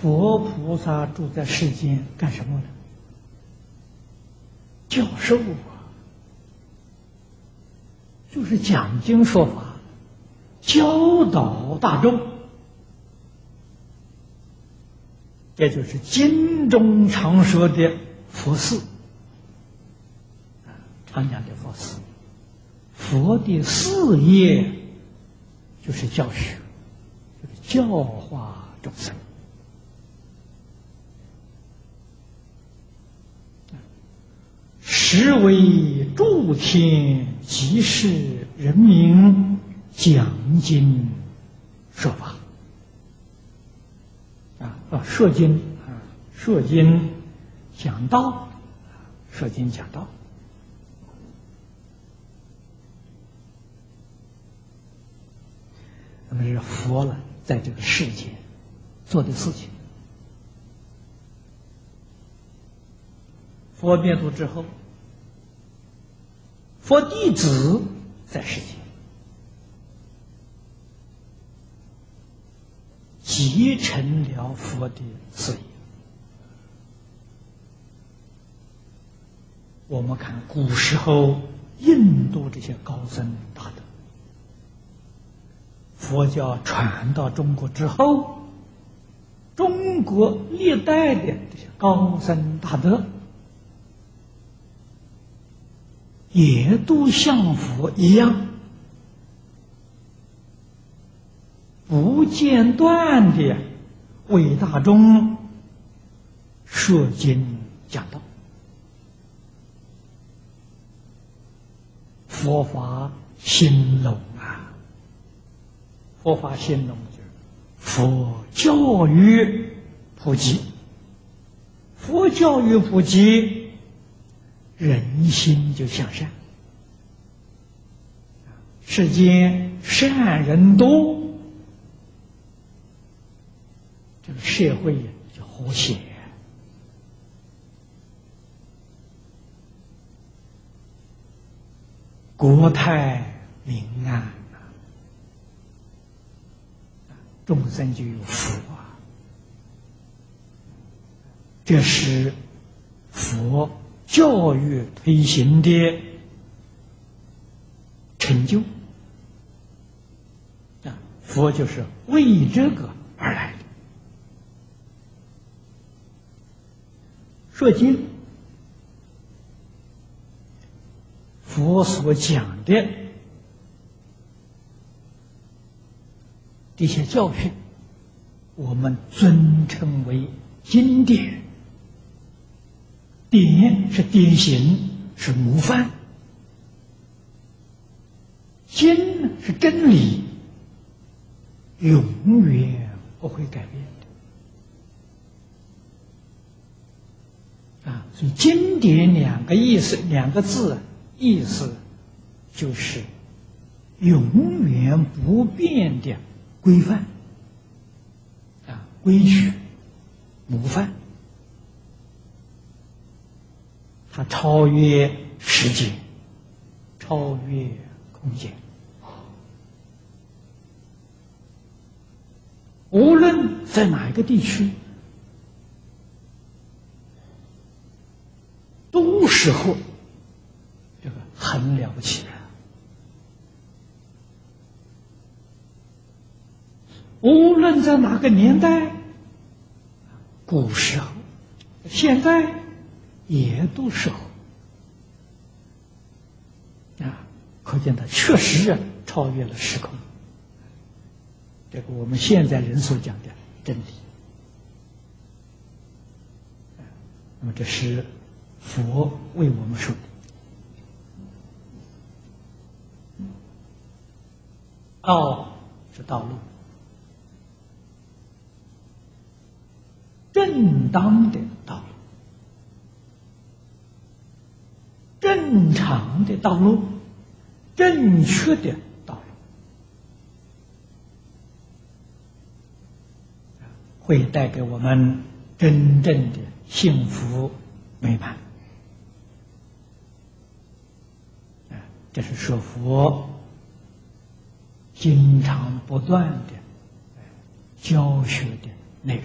佛菩萨住在世间干什么呢？教授啊，就是讲经说法，教导大众，这就是经中常说的佛事，常讲的佛寺。佛的事业就是教学，就是教化众生。实为诸天即是人民讲经说法啊啊，说经啊，说经讲道，说经讲道。那么是佛了，在这个世界做的事情。佛灭度之后。佛弟子在世间，继承了佛的事业。我们看古时候印度这些高僧大德，佛教传到中国之后，中国历代的这些高僧大德。也都像佛一样，不间断的为大众说经讲道，佛法兴隆啊！佛法兴隆就佛教育普及，佛教育普及。人心就向善，世间善人多，这个社会就和谐，国泰民安众生就有福啊！这是。教育推行的成就啊，佛就是为这个而来的。说经，佛所讲的这些教训，我们尊称为经典。典是典型，是模范；经是真理，永远不会改变的。啊，所以经典两个意思，两个字意思就是永远不变的规范啊，规矩模范。它超越时间，超越空间。无论在哪一个地区，都时候这个很了不起的。无论在哪个年代，古时候，现在。也都是啊，可见它确实超越了时空。这个我们现在人所讲的真理，那么这是佛为我们说的。道是道路，正当的道路。正常的道路，正确的道路，会带给我们真正的幸福美满。这是说佛经常不断的教学的内容。